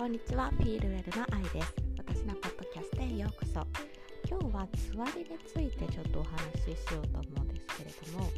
こんにちは、ピールウェルの愛です。私のポッドキャストへようこそ。今日はつわりについてちょっとお話ししようと思うんですけれども、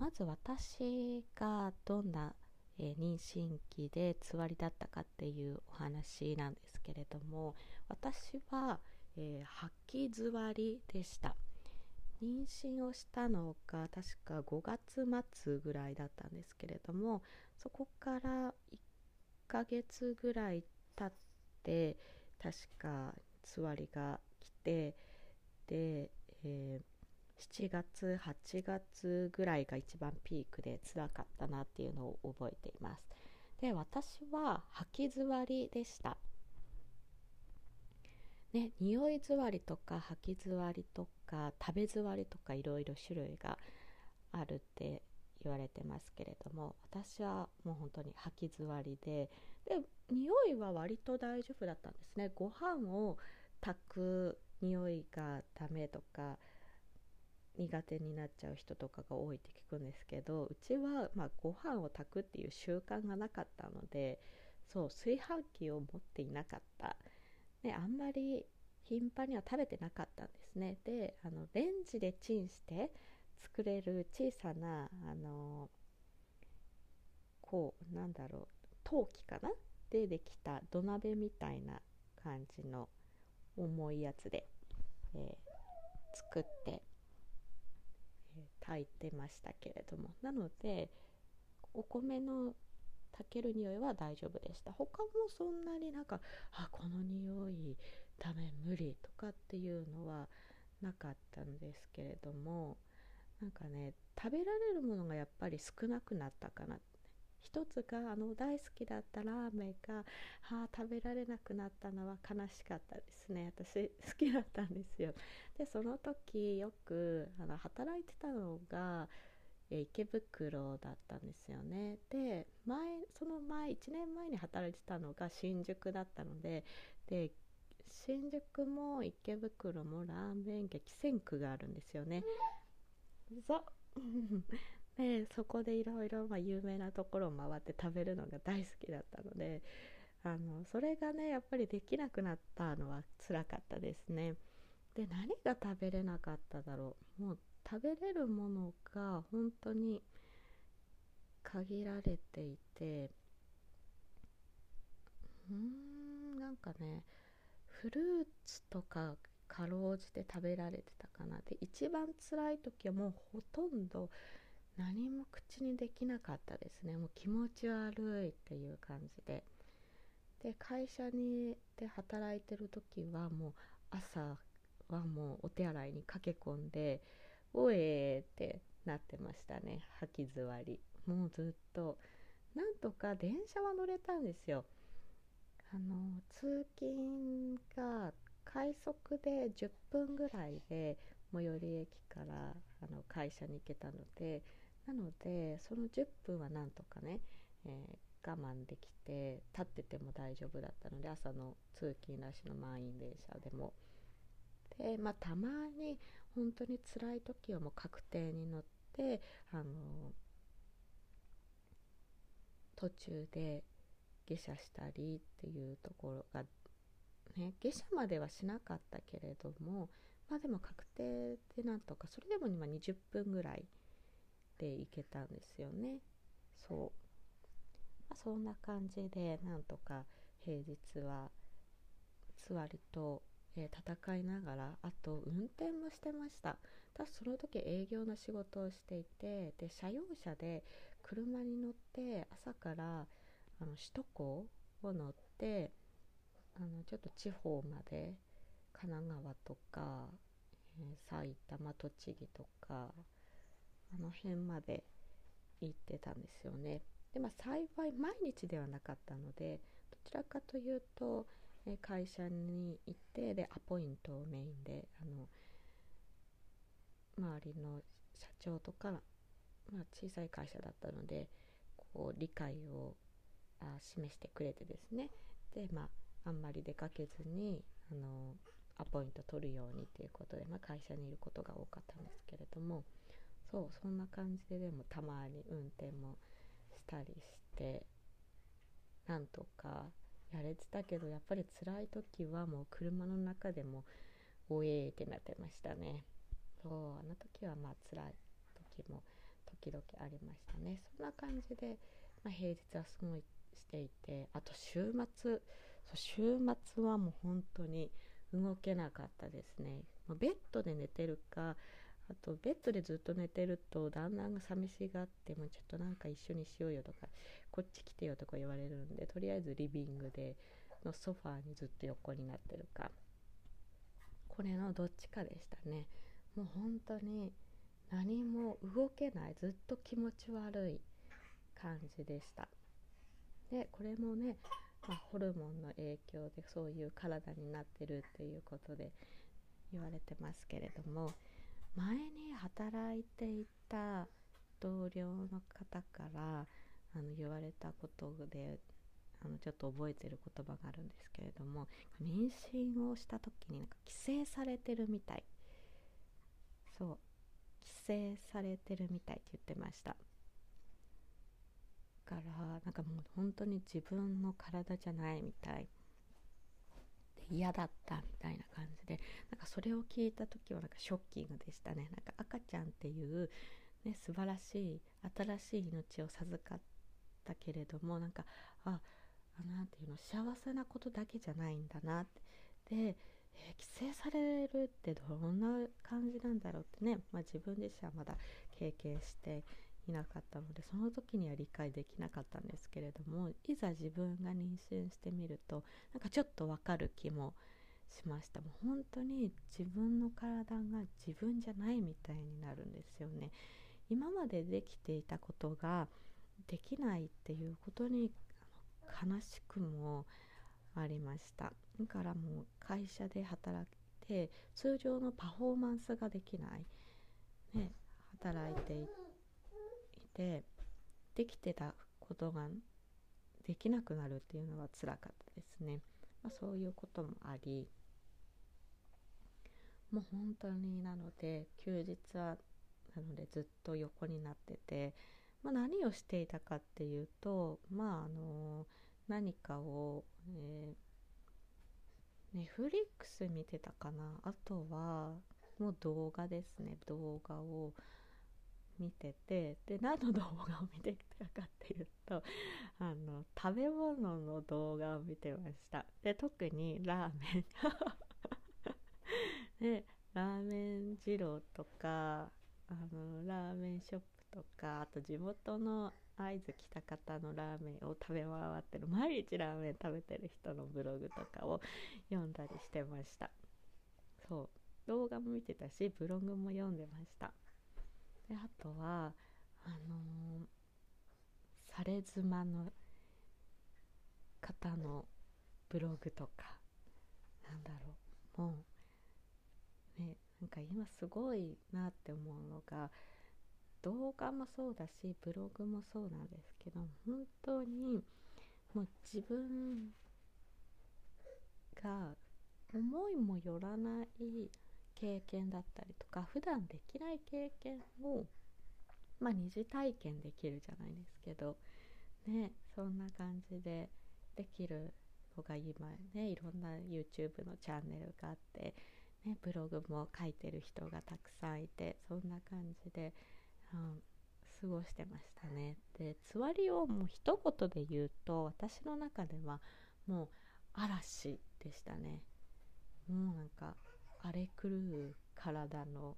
まず私がどんな、え妊娠期でつわりだったかっていうお話なんですけれども、私は、えー、吐き座りでした。妊娠をしたのが確か5月末ぐらいだったんですけれどもそこから1ヶ月ぐらい経って確かつわりが来てで、えー、7月8月ぐらいが一番ピークで辛かったなっていうのを覚えています。で私は吐き座りでした。ね、匂い座りとか吐き座りとか食べ座りとかいろいろ種類があるって言われてますけれども私はもう本当に吐き座りでで匂いは割と大丈夫だったんですねご飯を炊く匂いがダメとか苦手になっちゃう人とかが多いって聞くんですけどうちはまあご飯を炊くっていう習慣がなかったのでそう炊飯器を持っていなかった。ね、あんまり頻繁には食べてなかったんですね。であのレンジでチンして作れる小さなあのこうなんだろう陶器かな？でできた土鍋みたいな感じの重いやつで、えー、作って、えー、炊いてましたけれども。なのでお米の炊ける匂いは大丈夫でした。他もそんなになんかあこの匂ダメ無理とかっていうのはなかったんですけれどもなんかね食べられるものがやっぱり少なくなったかな。一つがあの大好きだったラーメンが、はあ、食べられなくなったのは悲しかったですね。私好きだったんですよ。でその時よくあの働いてたのが池袋だったんですよね。で前その前1年前に働いてたのが新宿だったのでで新宿も池袋もラーメン激戦区があるんですよね。そ でそこでいろいろ有名なところを回って食べるのが大好きだったのであのそれがねやっぱりできなくなったのは辛かったですね。で何が食べれなかっただろう。もう食べれるものが本当に限られていてうーんなんかねフルーツとかかろうじて食べられてたかな。で一番辛い時はもうほとんど何も口にできなかったですね。もう気持ち悪いっていう感じで。で会社にで働いてる時はもう朝はもうお手洗いに駆け込んでおえーってなってましたね。吐き座り。もうずっと。なんとか電車は乗れたんですよ。あの通勤が快速で10分ぐらいで最寄り駅からあの会社に行けたのでなのでその10分はなんとかね、えー、我慢できて立ってても大丈夫だったので朝の通勤ラッシュの満員電車でも。でまあたまに本当に辛い時はもう確定に乗ってあの途中で下車したりっていうところがね下車まではしなかったけれどもまあでも確定でなんとかそれでも今20分ぐらいで行けたんですよね。そう、まあ、そんな感じでなんとか平日は座りとえー、戦いながらあと運転もしてました。ただその時営業の仕事をしていてで車用車で車に乗って朝からあの首都高を乗ってあのちょっと地方まで神奈川とか、えー、埼玉栃木とかあの辺まで行ってたんですよね。でまあ幸い毎日ではなかったのでどちらかというとえ会社に行ってでアポイントをメインであの周りの社長とか、まあ、小さい会社だったのでこう理解をあ示してくれてですね。で、まあ、あんまり出かけずにあのアポイント取るようにということで、まあ、会社にいることが多かったんですけれども。そうそんな感じででもたまに運転もしたりしてなんとかやれてたけどやっぱり辛い時はもう車の中でもおえーってなってましたね。そうあの時はまあ辛い時も時々ありましたね。そんな感じで、まあ、平日は過ごしていてあと週末週末はもう本当に動けなかったですね。ベッドで寝てるかあとベッドでずっと寝てると旦那が寂しがってもちょっとなんか一緒にしようよとかこっち来てよとか言われるんでとりあえずリビングでのソファーにずっと横になってるか。これのどっちかでしたね。もう本当に何も動けないずっと気持ち悪い感じでした。でこれもね、まあ、ホルモンの影響でそういう体になってるっていうことで言われてますけれども前に働いていた同僚の方からあの言われたことであのちょっと覚えてる言葉があるんですけれども妊娠をした時になんか規制されてるみたい。そう規制されてるみたいって言ってました。からなんかもう本当に自分の体じゃないみたい。嫌だったみたいな感じでなんかそれを聞いた時はなんかショッキングでしたね。なんか赤ちゃんっていう、ね、素晴らしい新しい命を授かったけれどもなんかあ何ていうの幸せなことだけじゃないんだな。ってで、えー、規制されるってどんな感じなんだろうってね、まあ、自分自身はまだ経験していなかったのでその時には理解できなかったんですけれどもいざ自分が妊娠してみるとなんかちょっとわかる気もしました。もう本当に自分の体が自分じゃないみたいになるんですよね。今までできていたことができないっていうことに悲しくもありました。だからもう会社で働いて通常のパフォーマンスができない、ね、働いていてできてたことができなくなるっていうのはつらかったですね、まあ、そういうこともありもう本当になので休日はなのでずっと横になってて、まあ、何をしていたかっていうとまああの何かを、えー、ネフリックス見てたかな。あとはもう動画ですね。動画を見ててで何の動画を見てきたかっていうとあの食べ物の動画を見てました。で特にラーメン。でラーメン二郎とかあのラーメンショップとかあと地元の会津来た方のラーメンを食べ回ってる毎日ラーメン食べてる人のブログとかを読んだりしてました。そう。動画も見てたしブログも読んでました。であとはあのー、され妻の方のブログとかなんだろうもうねなんか今すごいなって思うのが動画もそうだしブログもそうなんですけど本当にもう自分が思いもよらない経験だったりとか普段できない経験をまあ二次体験できるじゃないですけどねそんな感じでできるのが今ねいろんな YouTube のチャンネルがあって、ね、ブログも書いてる人がたくさんいてそんな感じで、うん、過ごしてましたね。でつわりをもう一言で言うと私の中ではもう嵐でしたね。もうなんか荒れ狂う体の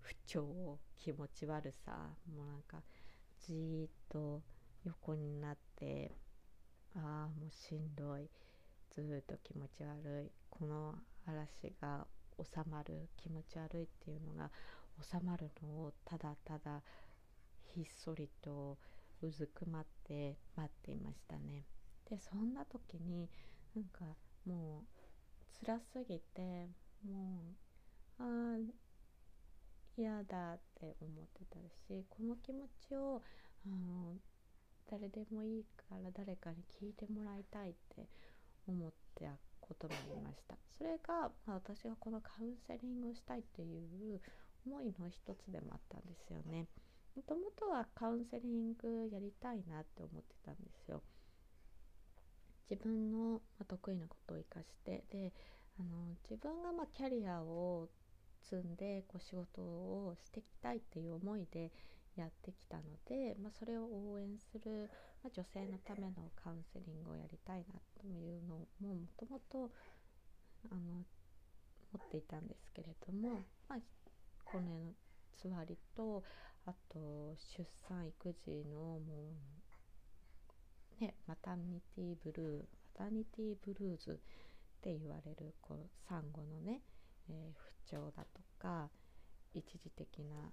不調気持ち悪さもうなんかじーっと横になってああもうしんどいずっと気持ち悪いこの嵐が収まる気持ち悪いっていうのが収まるのをただただひっそりとうずくまって待っていましたね。でそんな時になんかもう辛すぎてもうああ嫌だって思ってたしこの気持ちをあの誰でもいいから誰かに聞いてもらいたいって思ってたこともありましたそれが、まあ、私がこのカウンセリングをしたいっていう思いの一つでもあったんですよねもともとはカウンセリングやりたいなって思ってたんですよ。自分の得意なことを生かしてであの自分がまキャリアを積んでこう仕事をしていきたいっていう思いでやってきたので、まあ、それを応援する、まあ、女性のためのカウンセリングをやりたいなというのももともとあの持っていたんですけれども、まあ、このつわりとあと出産育児のもうねマタニティブルーマタニティブルーズって言われるこう産後のね、えー、不調だとか一時的な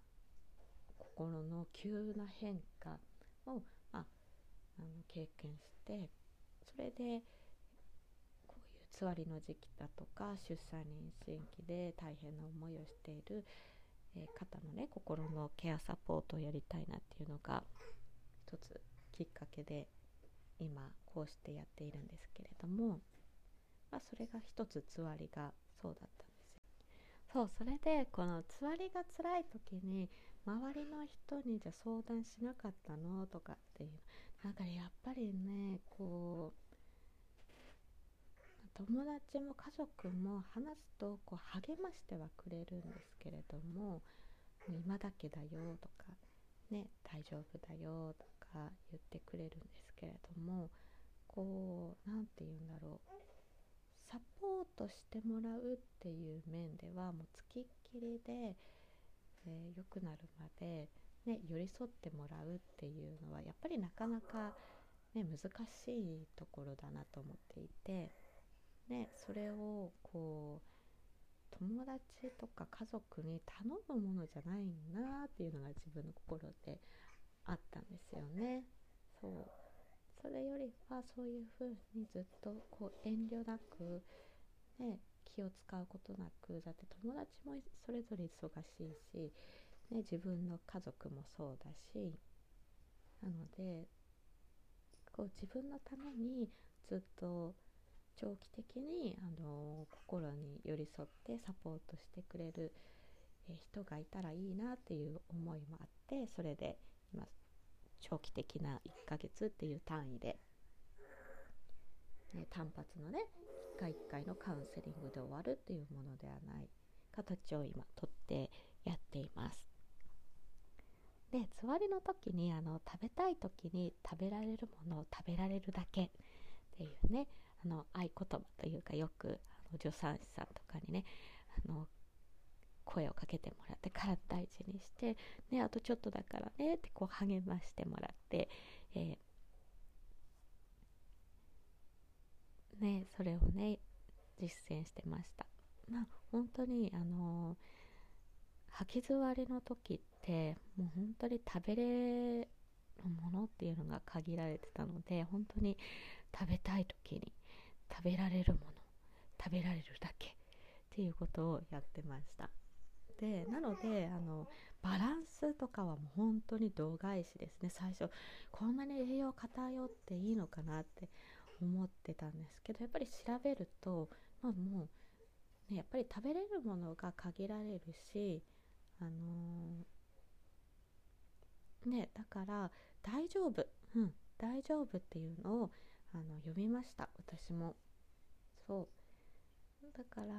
心の急な変化を、まあ、あの経験してそれでこういうつわりの時期だとか出産妊娠期で大変な思いをしている、えー、方のね心のケアサポートをやりたいなっていうのが一つきっかけで今こうしてやっているんですけれども、まあ、それが一つつわりがそうだったんですよ。そうそれでこのつわりが辛い時に周りの人にじゃ相談しなかったのとかっていうなんかやっぱりねこう友達も家族も話すとこう励ましてはくれるんですけれども「今だけだよ」とか「ね大丈夫だよ」とか言ってくれるんですけれどもこう何て言うんだろうサポートしてもらうっていう面ではもうつきっきりでえー、くなるまで、ね、寄り添ってもらうっていうのはやっぱりなかなか、ね、難しいところだなと思っていて、ね、それをこう友達とか家族に頼むものじゃないなっていうのが自分の心であったんですよね。そうそれよりはそういうふうにずっとこう遠慮なく、ね、気を使うことなくだって友達もそれぞれ忙しいし、ね、自分の家族もそうだしなのでこう自分のためにずっと長期的にあの心に寄り添ってサポートしてくれる人がいたらいいなっていう思いもあってそれで今長期的な1ヶ月っていう単位で、ね、単発のね1回1回のカウンセリングで終わるっていうものではない形を今とってやっています。でつわりの時にあの食べたい時に食べられるものを食べられるだけっていうねあの合言葉というかよくあの助産師さんとかにねあの声をかけてもらって体大事にして、ね、あとちょっとだからねってこう励ましてもらって、えね、それをね実践してました。まあ本当にあの吐き座りの時ってもう本当に食べれるものっていうのが限られてたので本当に食べたい時に食べられるもの食べられるだけっていうことをやってました。でなのであのバランスとかはもう本当に度外視ですね。最初こんなに栄養偏っていいのかなって思ってたんですけどやっぱり調べると、まあ、もう、ね、やっぱり食べれるものが限られるしあのー、ねだから大丈夫うん大丈夫っていうのをあの読みました。私も。そう。だからあ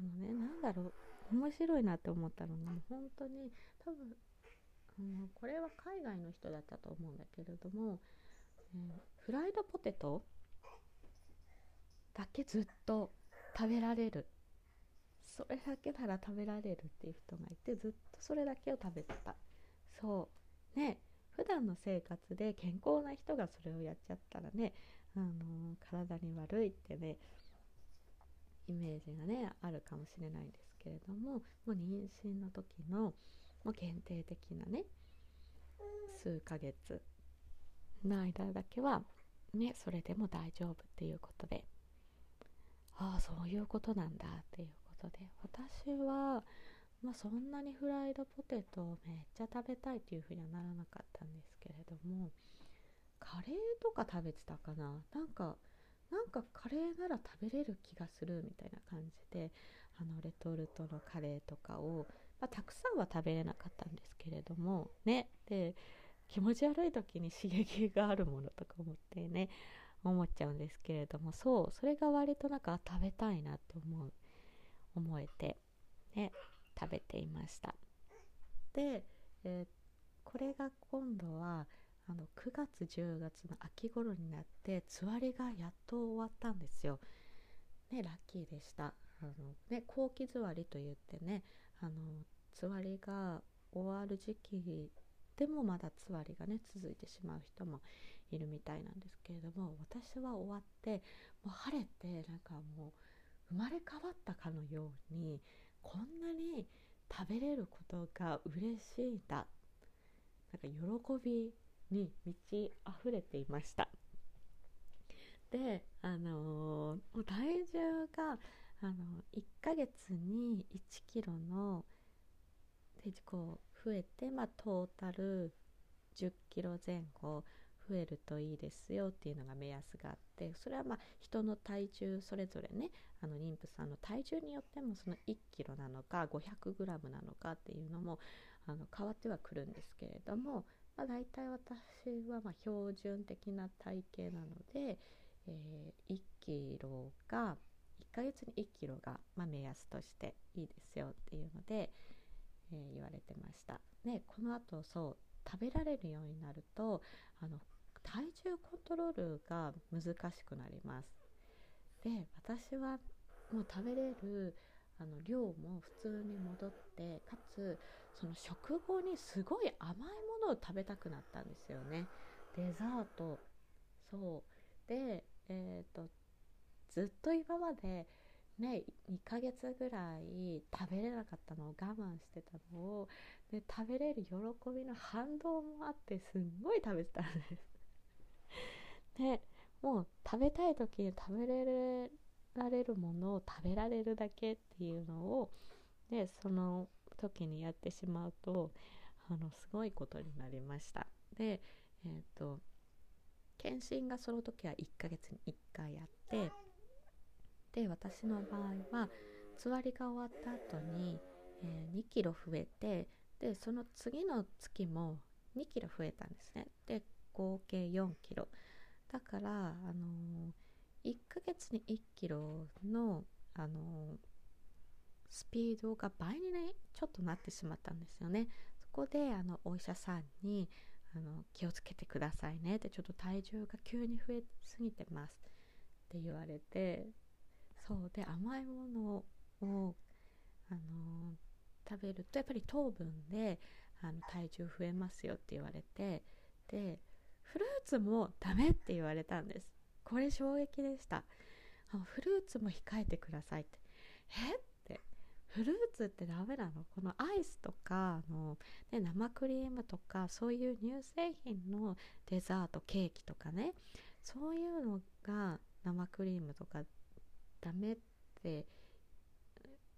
のねなんだろう。面白いなって思ったのが本当に。多分あのこれは海外の人だったと思うんだけれどもフライドポテトだけずっと食べられる。それだけなら食べられるっていう人がいてずっとそれだけを食べてた。そう。ね普段の生活で健康な人がそれをやっちゃったらね、あのー、体に悪いってねイメージがねあるかもしれないですけれどももう妊娠の時のもう限定的なね数ヶ月の間だけはねそれでも大丈夫っていうことでああそういうことなんだっていうことで私は、まあ、そんなにフライドポテトをめっちゃ食べたいっていうふうにはならなかったんですけれどもカレーとか食べてたかな？なんかなんかカレーなら食べれる気がするみたいな感じであのレトルトのカレーとかをまあ、たくさんは食べれなかったんですけれどもねで気持ち悪い時に刺激があるものとか思ってね思っちゃうんですけれどもそうそれが割となんか食べたいなと思う思えてね食べていましたで、えー、これが今度はあの9月10月の秋頃になってつわりがやっと終わったんですよ。ねラッキーでした。あのね後期座りといってねあのつわりが終わる時期でもまだつわりがね続いてしまう人もいるみたいなんですけれども私は終わってもう晴れてなんかもう生まれ変わったかのようにこんなに食べれることが嬉しいんだ。なんか喜びに満ち溢れていました。であのー、体重があの1ヶ月に1キロのでこう増えて、まあ、トータル10キロ前後増えるといいですよっていうのが目安があってそれはまあ人の体重それぞれねあの妊婦さんの体重によってもその1キロなのか500グラムなのかっていうのもあの変わってはくるんですけれども、まあ、大体私はま標準的な体型なので、えー、1キロが1ヶ月に1キロがま目安としていいですよっていうので、えー、言われてました。でこのあとそう食べられるようになるとあの体重コントロールが難しくなります。で私はもう食べれるあの量も普通に戻ってかつその食後にすごい甘いものを食べたくなったんですよねデザートそうでえっ、ー、とずっと今までね2ヶ月ぐらい食べれなかったのを我慢してたのをで食べれる喜びの反動もあってすんごい食べてたんです。でもう食べたい時に食べれられるものを食べられるだけっていうのをでその時にやってしまうとあのすごいことになりました。でえっ、ー、と検診がその時は1ヶ月に1回やってで私の場合はつわりが終わった後に、えー、2キロ増えてでその次の月も2キロ増えたんですね。で合計4キロ。だからあのー、1ヶ月に1キロのあのー、スピードが倍にねちょっとなってしまったんですよね。そこであのお医者さんにあの気をつけてくださいねってちょっと体重が急に増えすぎてますって言われてそうで甘いものをあの食べるとやっぱり糖分であの体重増えますよって言われてでフルーツもダメって言われたんです。これ衝撃でした。あフルーツも控えてくださいって。えって。フルーツってダメなの？このアイスとかあの、ね、生クリームとかそういう乳製品のデザートケーキとかねそういうのが生クリームとかダメって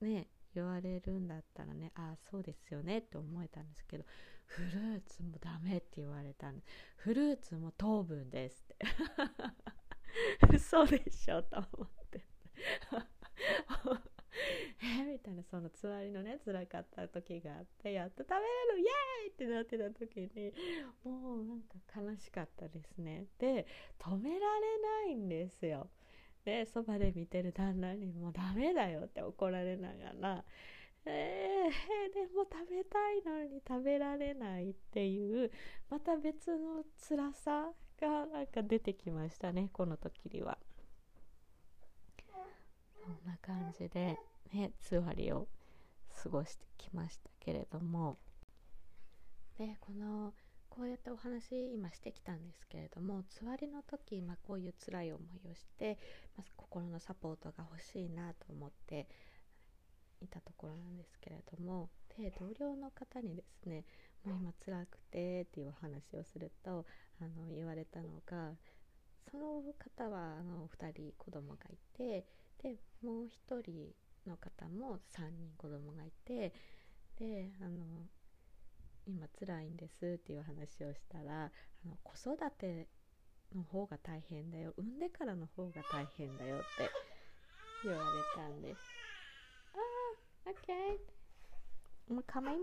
ね言われるんだったらねああそうですよねって思えたんですけどフルーツもダメって言われたんです。フルーツも糖分ですって。嘘でしょと思って。えみたいなそのつわりのね辛かった時があってやっと食べれるイエーイってなってた時にもうなんか悲しかったですね。で止められないんですよ。でそばで見てる旦那にもダメだよって怒られながらえー、でも食べたいのに食べられないっていうまた別の辛さがなんか出てきましたねこの時には。そんな感じでねつわりを過ごしてきましたけれども。でこのこうやってお話今してきたんですけれどもつわりの時、まあ、こういう辛い思いをして、まあ、心のサポートが欲しいなと思っていたところなんですけれどもで同僚の方にですねもう今辛くてっていうお話をするとあの言われたのがその方はあの2人子供がいてでもう1人の方も3人子供がいてであの今辛いんですっていう話をしたらあの子育ての方が大変だよ産んでからの方が大変だよって言われたんです。ああ OK I'm coming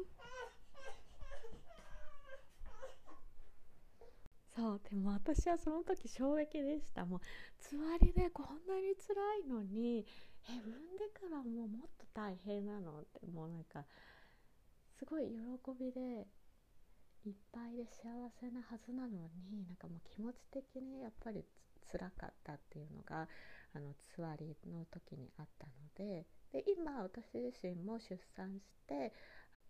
そうでも私はその時衝撃でした。もうつわりでこんなに辛いのにえ産んでからもうもっと大変なのってもうなんかすごい喜びでいっぱいで幸せなはずなのになんかもう気持ち的にやっぱりつらかったっていうのがあのつわりの時にあったのでで今私自身も出産して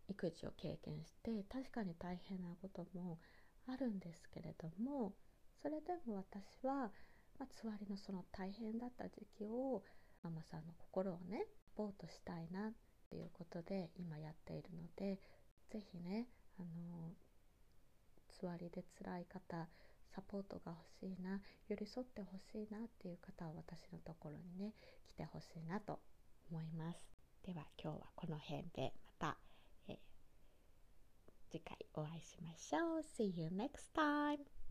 育児を経験して確かに大変なこともあるんですけれどもそれでも私は、まあ、つわりのその大変だった時期をママさんの心をねサポートしたいなっていうことで今やっているので是非ねあの座りで辛い方サポートが欲しいな寄り添ってほしいなっていう方は私のところにね来てほしいなと思います。では今日はこの辺でまた、えー、次回お会いしましょう。See you next time!